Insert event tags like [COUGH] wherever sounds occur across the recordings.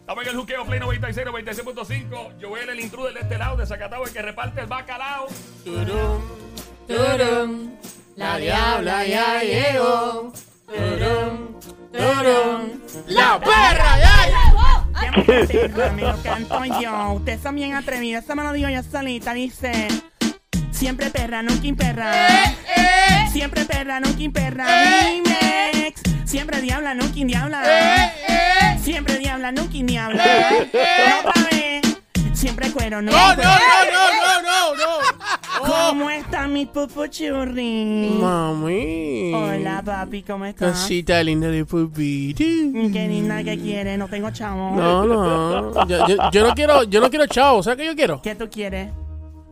Estamos en el juqueo Play 96, 96.5. Joel, el intruder de este lado, de Zacatau, el que reparte el bacalao. Turum, turum, la diabla ya llegó. Turum, turum, la perra ya llegó. ¡Qué perra, me lo canto yo! Ustedes son bien atrevidos, esa me lo digo yo solita, dice. Siempre perra, nunca imperra. Siempre perra, nunca imperra. Remix. Siempre diabla, nunca diabla. Siempre diabla, nunca diabla. Vez. Siempre cuero, No, nunca no, no, no, no, no, no. ¿Cómo están mis pupuchurri? Mami. Hola, papi, ¿cómo estás? Cosita linda de pupito. Qué linda que quiere, no tengo chavo. No, no. Yo, yo- yo no quiero, yo no quiero chavo. ¿Sabes qué yo quiero? ¿Qué tú quieres?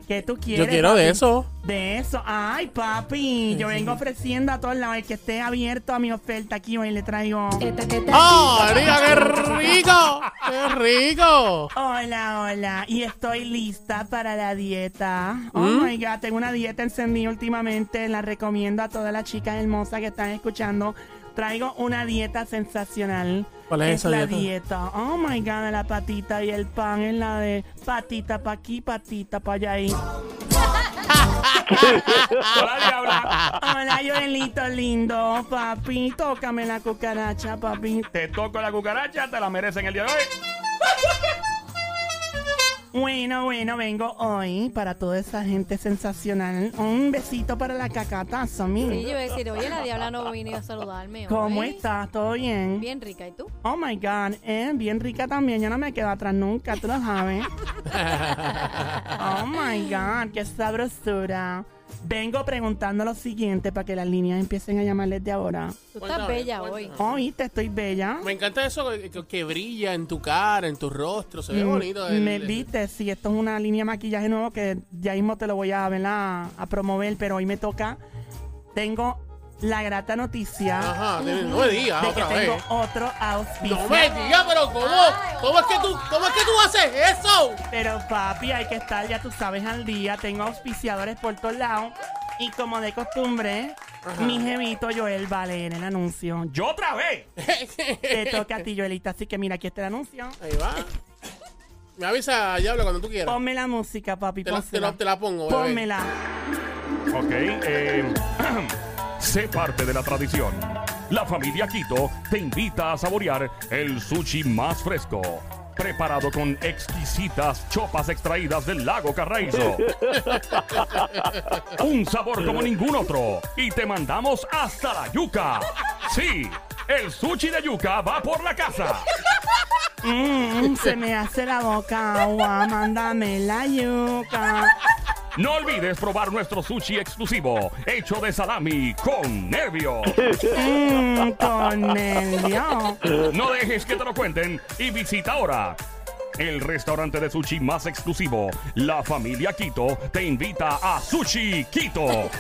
¿Qué tú quieres? Yo quiero de eso. De eso. Ay, papi. Yo vengo ofreciendo a todos lados. El que esté abierto a mi oferta aquí hoy le traigo. ¡Oh, María, qué rico! ¡Qué rico! Hola, hola. Y estoy lista para la dieta. Oh ¿Mm? my God, tengo una dieta encendida últimamente. La recomiendo a todas las chicas hermosas que están escuchando. Traigo una dieta sensacional. ¿Cuál es esa la dieta? dieta? Oh my God, la patita y el pan es la de patita pa' aquí, patita pa' allá. ahí. [LAUGHS] Hola, diabla. Hola, Joelito lindo, papi. Tócame la cucaracha, papi. Te toco la cucaracha, te la merecen el día de hoy. Bueno, bueno, vengo hoy para toda esa gente sensacional. Un besito para la cacatazo, mi. Sí, yo iba a decir, oye, la diabla no vino a saludarme. ¿Cómo estás? ¿Todo bien? Bien rica, ¿y tú? Oh my God, eh, bien rica también. Yo no me quedo atrás nunca, tú lo sabes. [LAUGHS] oh my God, qué sabrosura. Vengo preguntando lo siguiente para que las líneas empiecen a llamar desde ahora. Tú Cuéntame, estás bella hoy. cuéntame. Oíste, estoy bella. Me encanta eso que, que- que brilla en tu cara, en tu rostro. Se ve Mm, bonito. el- Me viste, sí, esto es una línea de maquillaje nuevo que ya mismo te lo voy a, ¿verdad? a promover, pero hoy me toca. Tengo la grata noticia Ajá, de- no me digas de que otra tengo vez. otro auspicio. No me digas, pero ¿cómo? ¿Cómo es que tú, cómo es que tú haces eso? Pero papi, hay que estar, ya tú sabes, al día. Tengo auspiciadores por todos lados. Y como de costumbre, Ajá. mi jevito Joel va a leer el anuncio. ¡Yo otra vez! Te toca a ti, Joelita. Así que mira, aquí está el anuncio. Ahí va. Me avisa, Diablo, cuando tú quieras. Ponme la música, papi. Te la, te la- te la pongo, bebé. Pónmela. Ok, eh, [CLEARS THROAT] sé parte de la tradición. La familia Quito te invita a saborear el sushi más fresco. Preparado con exquisitas chopas extraídas del lago Carraizo. [LAUGHS] Un sabor como ningún otro. Y te mandamos hasta la yuca. Sí, el sushi de yuca va por la casa. Mm, se me hace la boca agua. Mándame la yuca. No olvides probar nuestro sushi exclusivo, hecho de salami con nervio. Mm, con nervio. No dejes que te lo cuenten y visita ahora. El restaurante de sushi más exclusivo, la familia Quito, te invita a Sushi Quito. [LAUGHS]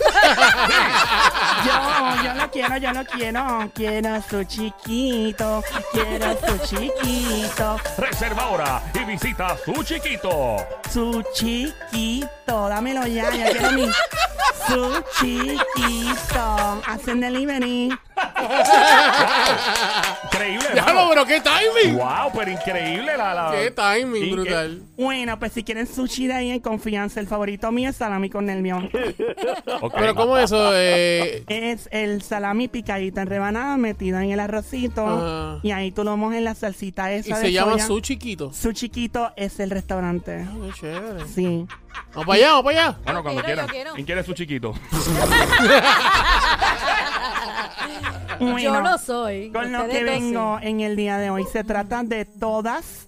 Yo, yo lo quiero, yo lo quiero. Quiero su chiquito. Quiero su chiquito. Reserva ahora y visita Sushi Quito. Su chiquito. Dámelo ya, ya quiero mi. [LAUGHS] Su chiquito. Hacen delivery. Increíble, Diablo, hermano. pero qué timing. Wow, pero increíble la... la- Qué timing, Inque- brutal. Bueno, pues si quieren sushi de ahí en confianza, el favorito mío es salami con nervio. [LAUGHS] Ok. Pero ¿cómo eso? Eh, Es el salami picadito en rebanada metida en el arrocito. Ajá. Y ahí tú lo mojas en la salsita esa y de se llama soya. su chiquito. Su chiquito es el restaurante. Qué chévere. Sí. Vamos para allá, vamos para allá. Bueno, cuando quiero. ¿Quién quiere su chiquito? [LAUGHS] Bueno, Yo no soy. Con lo que vengo sí. en el día de hoy se trata de todas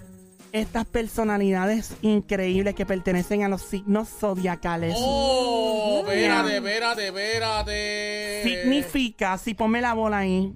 estas personalidades increíbles que pertenecen a los signos zodiacales. Oh, espérate, espérate, espérate. Significa, si ponme la bola ahí,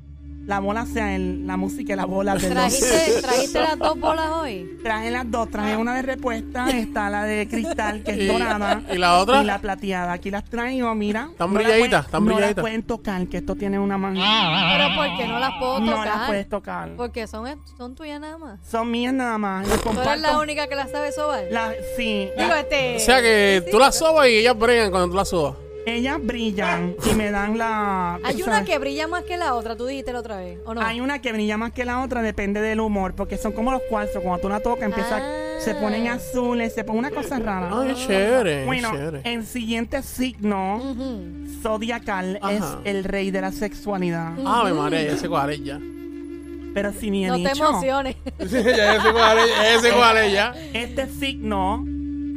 la bola sea el, la música y la bola de. ¿Trajiste, ¿Trajiste las dos bolas hoy? Traje las dos, traje una de respuesta, está la de cristal que es ¿Y- dorada. y la otra? Y la plateada. Aquí las traigo, mira. Están No la brilladitas, están No brilladitas. las pueden tocar, que esto tiene una mano. Pero ¿por qué no las puedo No tocar? las puedes tocar. Porque son, son tuyas nada más. Son mías nada más. Las Tú eres la única que las sabe sobar. la- sí. Digo, este... O sea que sí, tú la sobas y ellas bregan cuando tú la sobas. Ellas brillan y me dan la... Hay o una que brilla más que la otra, tú dijiste la otra vez, ¿o no? Hay una que brilla más que la otra, depende del humor, porque son como los cuartos. Cuando tú la tocas, empieza, Ah. se ponen azules, se pone una cosa rara. Ay, qué chévere. Bueno, chévere. el siguiente signo zodiacal Ajá. es el rey de la sexualidad. Ave María, ya sé cuál es ya. Pero si ni he No te emociones. [LAUGHS] ya sé cuál es, ya cuál es ya. este signo,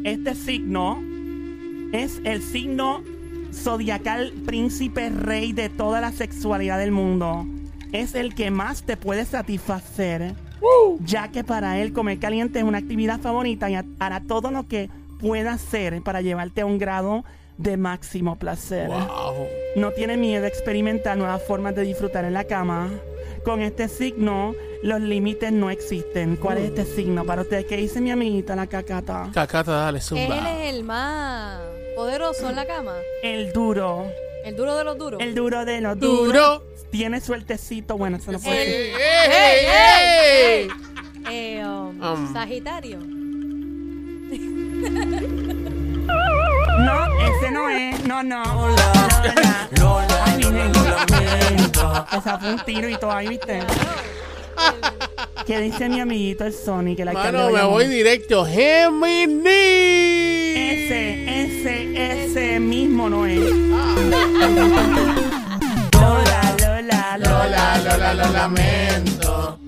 este signo es el signo zodiacal príncipe rey de toda la sexualidad del mundo. Es el que más te puede satisfacer, ya que para él comer caliente es una actividad favorita y ha- hará todo lo que pueda hacer para llevarte a un grado de máximo placer. Wow. No tiene miedo a experimentar nuevas formas de disfrutar en la cama. Con este signo, los límites no existen. ¿Cuál es este signo para ustedes? ¿Qué dice mi amiguita la cacata? Cacata, dale, Él zumba. es el más poderoso en la cama. El duro. El duro de los duros. El duro de los duros. Duro. Tiene sueltecito. Bueno, eso no El- puede ¡Ey, decir. ey, ey! Eh, um, Um. Sagitario. No, ese no es. No, no. [LAUGHS] Lola. Lola. Ay, miren. Esa fue un tiro y todo ahí, ¿viste? ¿Qué dice mi amiguito el Sony? Que la Mano, me voy directo. Gemini. Ese, ese, ese mismo no es. Lola, Lola, Lola, Lola. Lola, lo lamento.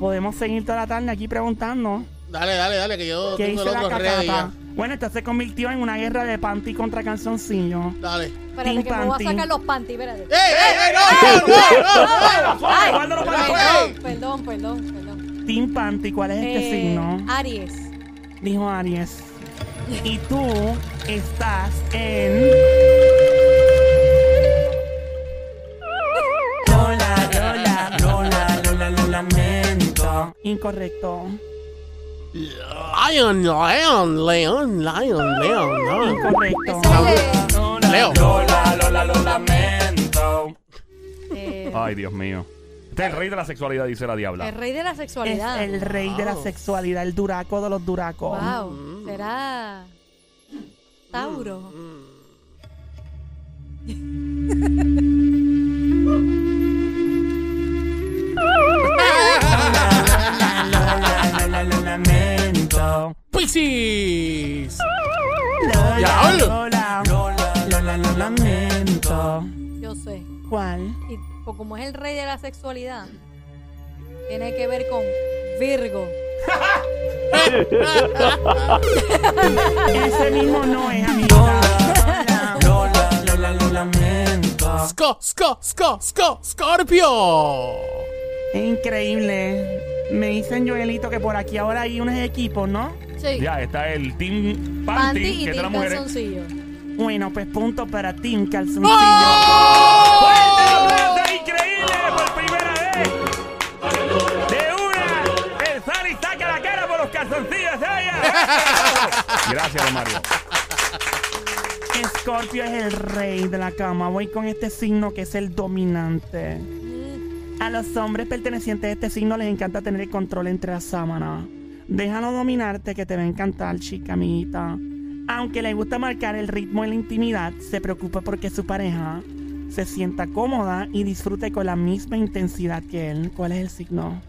Podemos seguir toda la tarde aquí preguntando. Dale, dale, dale, que yo ¿Qué tengo el la otro ready cacata? ya. Bueno, esto se convirtió en una guerra de panty contra calzoncillo. Dale. Espérate Team que me voy a Panty. sacar los panties, espérate. ¡Ey, ey, ey! ¡No, no, no, no! Ay, guárdalo para perdón, perdón, perdón, perdón. Team Panty, ¿cuál es este Eh, signo? Aries. Dijo Aries. Y tú estás en. Lola, Lola, Lola, Lola, lo lamento. Incorrecto. Lion, Lion, Leon, Lion, Leon, no. Incorrecto. Leo. Lola, Lola, lo lamento. Ay, Dios mío. Este es el rey de la sexualidad, dice la diabla. el rey de la Es sexualidad. el rey de la sexualidad, el duraco de los duracos. Wow. Será Tauro. Como es el rey de la sexualidad, tiene que ver con Virgo. [LAUGHS] Ese mismo no es, amigo. Lola, Lola, Lola, lo lamento. Sco, Sco, Sco, Sco, Scorpio. Es increíble. Me dicen, Joelito, que por aquí ahora hay unos equipos, ¿no? Sí. Ya está el Team Panty, Panty y que es de las Team. Calzoncillo. Bueno, pues punto para Team Calzoncillo. ¡Oh! [LAUGHS] Gracias, don Mario. Scorpio es el rey de la cama. Voy con este signo que es el dominante. A los hombres pertenecientes a este signo les encanta tener el control entre las sábanas. Déjalo dominarte que te va a encantar, chica amiguita. Aunque le gusta marcar el ritmo en la intimidad, se preocupa porque su pareja se sienta cómoda y disfrute con la misma intensidad que él. ¿Cuál es el signo?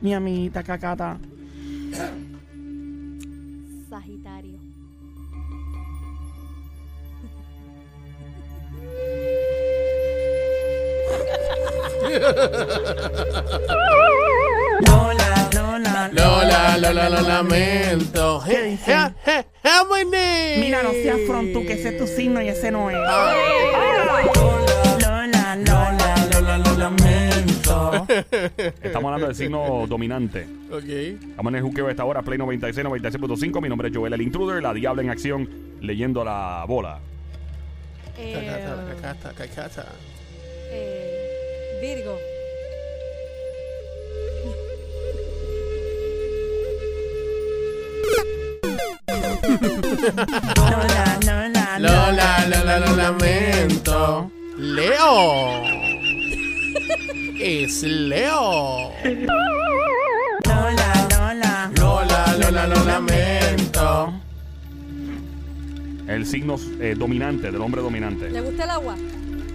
Mi amiguita cacata. Lola, Lola, Lola, Lola, lo lamento. ¿Qué dice? Ge- ge- Gemini. Mira, no seas frontú, que ese es tu signo y ese no es. Ah. Lola, Lola, Lola, lo lamento. Estamos hablando del signo dominante. Ok. Estamos en el juqueo de esta hora, Play 96, 96.5. Mi nombre es Joel, el intruder, la diabla en acción, leyendo la bola. Eh, Cacata, cacata, cacata. eh, Virgo. Lola, Lola, Lola, Lola, lo lamento. Leo. Es Leo. Lola, Lola. Lola, Lola, lo lamento. El signo eh, dominante, del hombre dominante. ¿Le gusta el agua?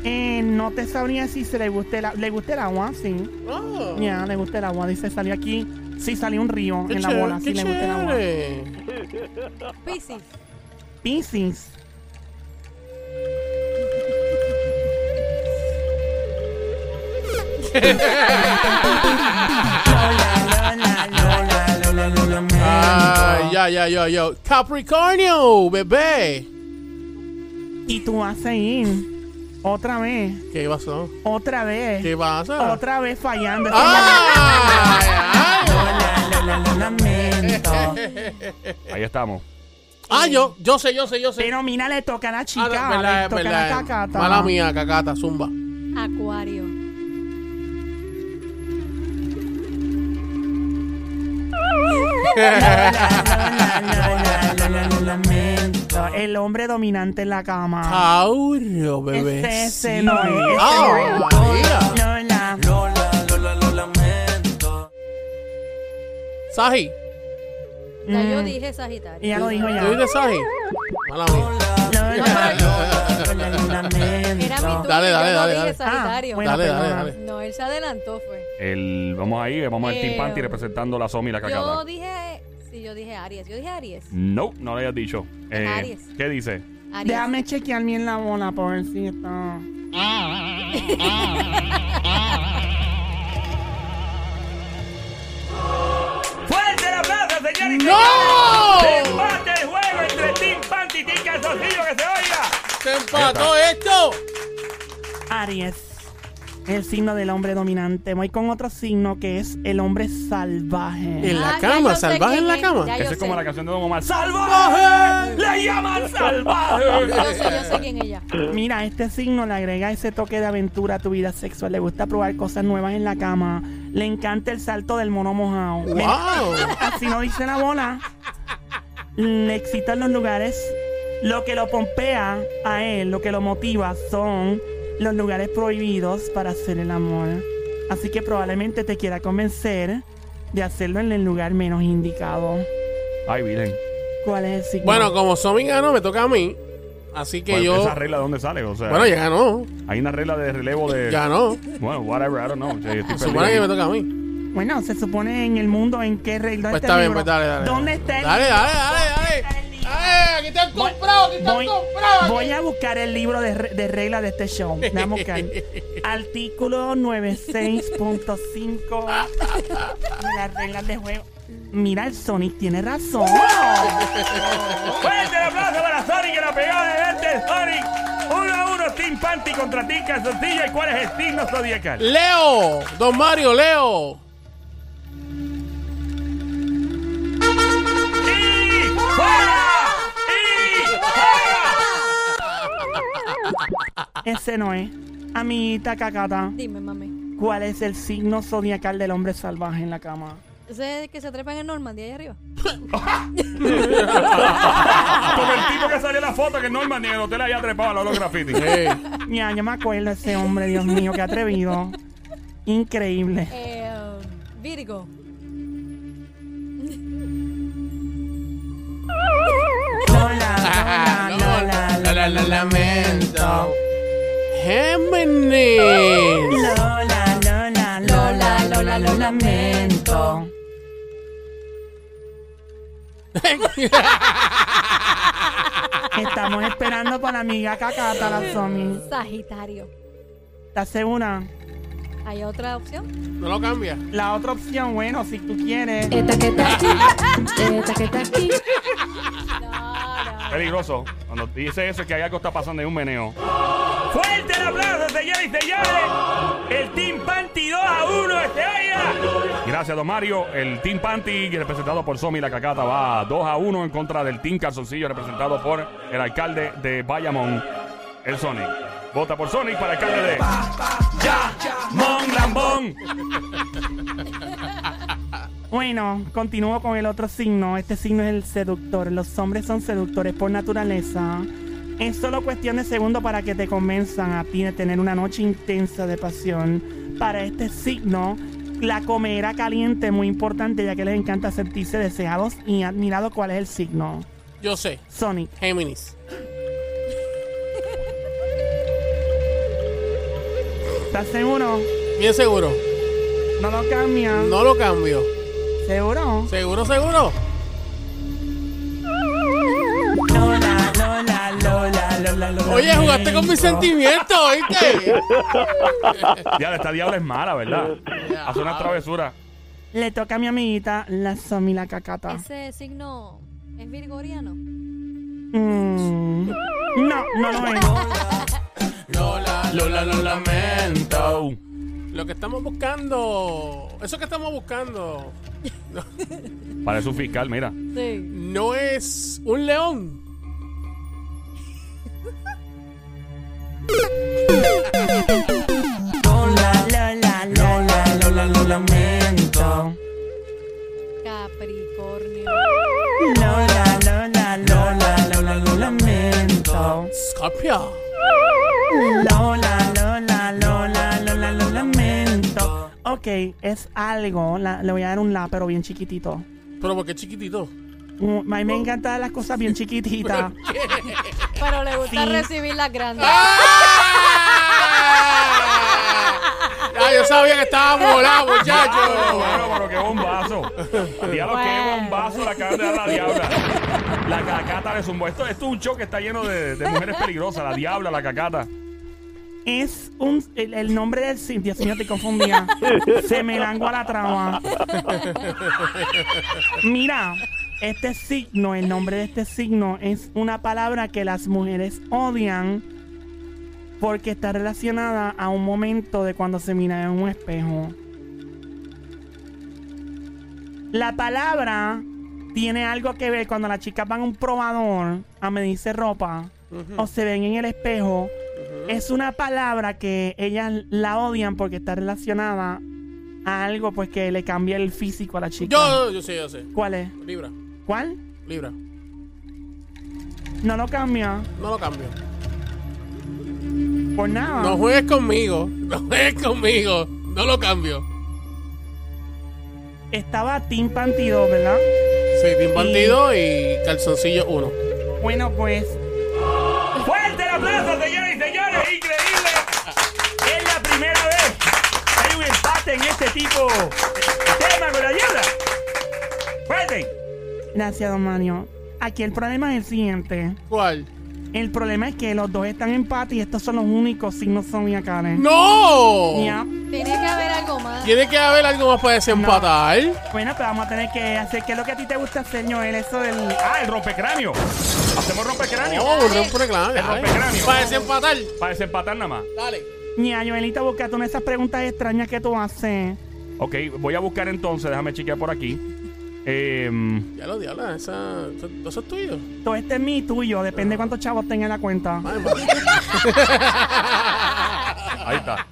Eh, no te sabría si se le gusta el, a- le gusta el agua, sí. Oh, Ya, le gusta el agua. Dice, salió aquí. Sí, salió un río qué en la bola. Sí, le gusta el agua. Piscis. Piscis. Ay, ya, ya, ya, ya. Capricornio, bebé. Y tú vas a ir otra vez, ¿Qué pasó? otra vez, ¿Qué pasa? otra vez fallando. ¡Ay! Lamento. Ahí estamos. Ah, yo, yo sé, yo sé, yo sé. Pero mira, le toca a la Ah, chica, no, verdad, le toca a la verdad. cacata. Mala mía, cacata, zumba. Acuario. Lamento. El hombre dominante en la cama. Tauro, bebé. Ese, ese sí. no es, ese Ah, no es. mira. Lola. Saji, Ya yo Mm. dije Sagitario. Ella lo dijo ¿tú ya. dices Saji? Mala mía. Lola, Lola, lamento. Era mi turno. Dale, yo dale, no dale, dije dale. Sagitario. Ah, bueno, Dale, dale, perdona. dale. No, él se adelantó, fue. El, vamos ahí, vamos al Team Eh, Panty representando la Somi y la Yo cacata. dije. Sí, yo dije Aries. Yo dije Aries. No, no le hayas dicho. Eh, Aries. ¿Qué dice? Aries. Déjame chequear bien la bola por ver si está. [LAUGHS] ¡Fuerte el aplauso, señores! ¡No! ¡Empate el juego entre Team Panty y Team Calzoncillo que se oiga! ¡Se empató esto! Aries. El signo del hombre dominante. Voy con otro signo que es el hombre salvaje. En la Ah, ya cama, sé salvaje en la es, cama. ya yo Esa es como sé. la canción de Don Omar. ¡Salvaje! ¡Le llaman [LAUGHS] salvaje! Yo sé, yo sé quién es ella. Mira, este signo le agrega ese toque de aventura a tu vida sexual. Le gusta probar cosas nuevas en la cama. Le encanta el salto del mono mojado. ¡Wow! Así no dice la bola. Le excitan los lugares. Lo que lo pompea a él, lo que lo motiva son los lugares prohibidos para hacer el amor. Así que probablemente te quiera convencer de hacerlo en el lugar menos indicado. Ay, Virgen. ¿Cuál es el signo? Bueno, como Somi ganó, me toca a mí. Así que Bueno, yo. ¿Esa regla de dónde sale? O sea, Bueno, ya ganó. hay una regla de relevo de. Ganó. Bueno, whatever, I don't know. Estoy Se supone que me toca a mí. Bueno, se supone en el mundo en qué regla Pues está bien, libro? pues dale, dale. ¿Dónde está el Dale, dale, dale, dale. Dale, aquí te han comprado, aquí te han Voy, comprado. voy a buscar el libro de, de reglas de este show. Voy a buscar. [LAUGHS] Artículo 96.5 de las reglas de juego. Mira, el Sonic tiene razón. Fuerte el aplauso para Sonic que la pegó de este Sonic. Uno a uno, Team Panty contra Team Calzoncillo. ¿Y cuál es el signo zodiacal? Leo, don Mario, Leo. Ese no es. Amiguita Cacata, Dime, mami. ¿cuál es el signo zodiacal del hombre salvaje en la cama? ¿Ese es el que se trepa en el Normandy allá arriba? Como el tipo que salió en la foto que Norman ni en el hotel había trepado a los graffiti. Eh, Ya, yo me acuerdo de ese hombre, Dios mío, qué atrevido. Increíble. Eh, Virgo. Lola, Lola, Lola, la, la, lamento. Géminis. Lola, Lola, Lola, Lola, lo lamento. Estamos esperando para la amiga Cacata, la Somi. Sagitario. ¿Estás segura? ¿Hay otra opción? No lo cambia. La otra opción, bueno, si tú quieres. Esta que está aquí, esta que está aquí. No, no. Peligroso. Cuando dice eso es que hay algo está pasando en un meneo. Fuerte el aplauso, señores y señores. El Team Panty 2 a 1 este año. Gracias, don Mario. El Team Panty, representado por Somi La Cacata, va 2 a 1 en contra del Team Calzoncillo, representado por el alcalde de Bayamón, el Sonic. Vota por Sonic para alcalde de Bayamón Lambón. [LAUGHS] Bueno, continúo con el otro signo. Este signo es el seductor. Los hombres son seductores por naturaleza. Es solo cuestión de segundos para que te convenzan a ti de tener una noche intensa de pasión para este signo. La comerá caliente muy importante ya que les encanta sentirse deseados y admirados. ¿Cuál es el signo? Yo sé. Sonic. Géminis. ¿Estás seguro? Bien seguro. No lo cambia. No lo cambio. ¿Seguro? Seguro, seguro. Oye, jugaste con mis sentimientos, ¿oíste? [LAUGHS] Ya, esta diabla es mala, ¿verdad? Hace una travesura. Le toca a mi amiguita la Somila Cacata. Ese signo es virgoriano. Mm. No, no lo es. Lola, Lola, lo lamento. Lo que estamos buscando, eso que estamos buscando, [LAUGHS] Parece un fiscal, mira. Sí. no es un león. Lola, Lola, Lola, Lola, lo lamento. Capricornio. Lola, Lola, Lola, Lola, lo lamento. Scorpio. Lola, Lola, Lola, Lola, lo lamento. Ok, es algo. la- le voy a dar un la, pero bien chiquitito. Pero porque chiquitito. Mm, A mí me encantan las cosas bien chiquititas. Pero le gusta Sí. recibir las grandes. Ah, yo sabía que estaba volado, Bueno, muchacho. bueno, pero qué bombazo. Diablo, qué bombazo le acaban de dar a la diabla. La cacata de zumbó. Esto, esto es un show que está lleno de, de mujeres peligrosas. La diabla, la cacata. Es un. El, el nombre del signo. Dios mío, te confundía. Se me langua la trama. Mira, este signo, el nombre de este signo es una palabra que las mujeres odian porque está relacionada a un momento de cuando se mira en un espejo. La palabra tiene algo que ver cuando las chicas van a un probador a medirse ropa o se ven en el espejo. Es una palabra que ellas la odian porque está relacionada a algo pues que le cambia el físico a la chica. Yo, yo sé, yo sé. ¿Cuál es? Libra, ¿Cuál? Libra. No lo cambia No lo cambio. por nada. No juegues conmigo. No juegues conmigo. No lo cambio. Estaba Team Pantido, ¿verdad? Sí, Team Bandido y Calzoncillo 1. Bueno, pues ¡Fuerte el aplauso, señores y señores! ¡Increíble! Es la primera vez que hay un empate en este tipo tema con la diabla. ¡Fuerte! Gracias, don Mario. Aquí el problema es el siguiente. ¿Cuál? El problema es que los dos están en empate y estos son los únicos signos zodiacales. ¡No! Ya. Tiene que haber algo más. Tiene que haber algo más para desempatar. Bueno, pues vamos a tener que hacer. ¿Qué es lo que a ti te gusta hacer, Joel? Eso del. ¡Ah, el rompecráneo! ¿Hacemos rompecráneo? No, un rompecráneo. El rompecráneo. Para desempatar. Para desempatar nada más. Dale. Ña, Joelita, búscate una de esas preguntas extrañas que tú haces. Ok, voy a buscar entonces, déjame chequear por aquí. Em, Ya lo diabla, esa, eso, eso es tuyo. Todo este es mi y tuyo, depende de cuántos chavos tenga en la cuenta. [LAUGHS] Ahí está.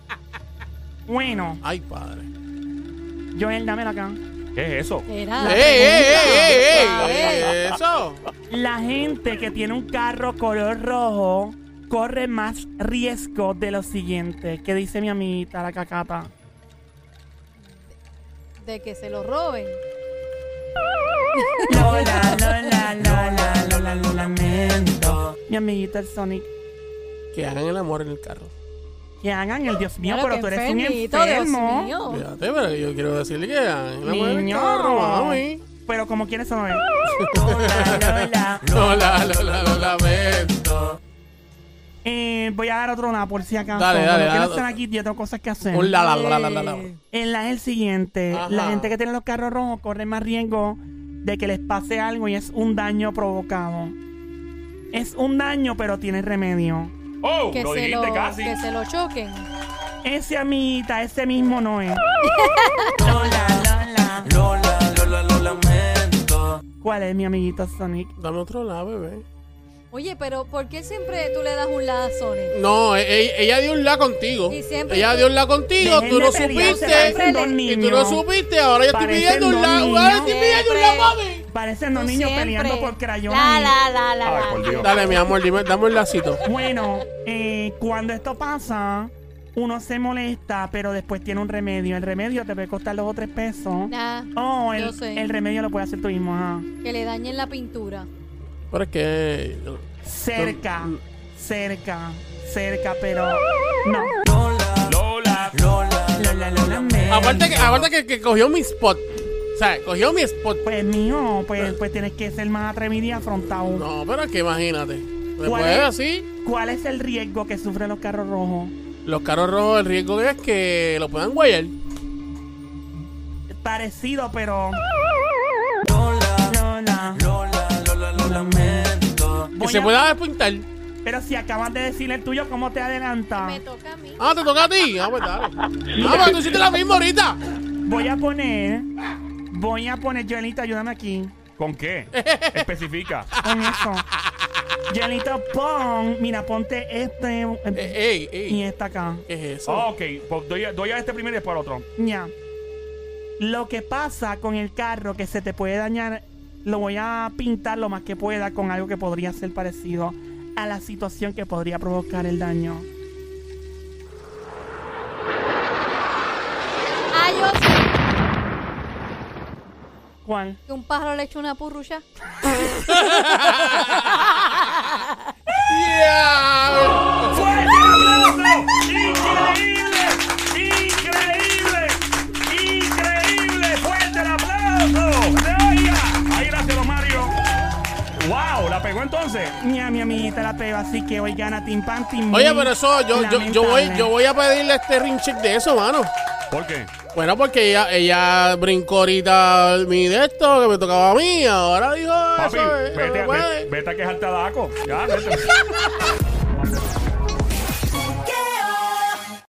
Bueno, Ay, padre. Joel, dámela acá. ¿Qué es eso? Era. ¡Ey, ey, ey, ey, ver. ey! ¿Eso? La gente que tiene un carro color rojo corre más riesgo de lo siguiente. ¿Qué dice mi amiguita, la cacata? De que se lo roben. Lola, Lola, Lola, Lola, lo lamento. Mi amiguita el Sonic. Que hagan el amor en el carro. Que hagan el Dios mío, pero tú eres un enfermito, Dios enfermo. mío. Fíjate, pero yo quiero decirle que hagan el amor en el Niño. carro, mami. Pero como quieres eso no es. Lola, Lola. Lola, Lola, lo lamento. Eh, voy a dar otro lado por si acaso. Dale, dale, Cuando dale. quiero estar aquí, yo tengo cosas que hacer. Un la, la, la, la, la, la. El la es el siguiente. Ajá. La gente que tiene los carros rojos corre más riesgo de que les pase algo y es un daño provocado. Es un daño, pero tiene remedio. ¡Oh! Que lo se dijiste lo, casi. que se lo choquen. Ese amiguita, ese mismo no es. [LAUGHS] Lola, Lola. Lola, Lola, lo lamento. ¿Cuál es mi amiguito Sonic? Dame otro lado, bebé. Oye, pero ¿por qué siempre tú le das un la a Sonic? No, e- e- ella, dio un la contigo. Y siempre Ella dio un la contigo, Dejen tú de no supiste. parecen dos Y tú niños. no supiste, ahora yo estoy Parecen pidiendo un dos la. Ahora estoy pidiendo un la, mami. Parecen dos Tú niños siempre. peleando por crayones. La, la, la, la, Ay, la. por Dios. Dale, mi amor, dime, dame un lacito. Bueno, eh, cuando esto pasa, uno se molesta, pero después tiene un remedio. El remedio te puede costar dos o tres pesos. Nah, Oh, yo el, sé. el remedio lo puede hacer tú mismo. ajá. que le dañen la pintura. Pero es que. Cerca, cerca, cerca, pero no. Lola, Lola, lo lamento. Aparte que, aparte que, que cogió mi spot. O sea, cogió mi spot. Pues mío, pues, pues tienes que ser más atrevido y afrontado. No, pero es que imagínate. ¿Cuál Después es? así, ¿Cuál es el riesgo que sufren los carros rojos? los carros rojos, el riesgo es que lo puedan guayar. Parecido, pero. Lola, Lola. Lola, Lola, lo Que Voy se a- pueda despuntar. Pero si acabas de decir el tuyo, ¿cómo te adelanta? Me toca a mí. Ah, te toca a ti. Ah, pues dale. Ah, pero tú hiciste la misma ahorita. Voy a poner. Voy a poner, Joelito, ayúdame aquí. ¿Con qué? [LAUGHS] Especifica. Con eso. Joelito, pon. Mira, ponte este. Eh, eh, ey, y esta acá. ¿Qué es eso? Oh, ok, pues doy, a- doy a este primero y después al otro. Ya. Lo que pasa con el carro que se te puede dañar, lo voy a pintar lo más que pueda con algo que podría ser parecido a la situación que podría provocar el daño. Yo sé ¿Cuál? que un pájaro le echó una purrucha. [LAUGHS] entonces? Mi amiguita la pego, así que hoy gana Team Pan, Team Oye, pero eso, yo, yo, yo, voy, yo voy a pedirle este ring check de eso, mano. ¿Por qué? Bueno, porque ella, ella brincó ahorita mi de esto, que me tocaba a mí, ahora dijo Papi, eso, eh, vete, a- puede. vete, vete a quejarte a Daco. Ya, vete. [LAUGHS]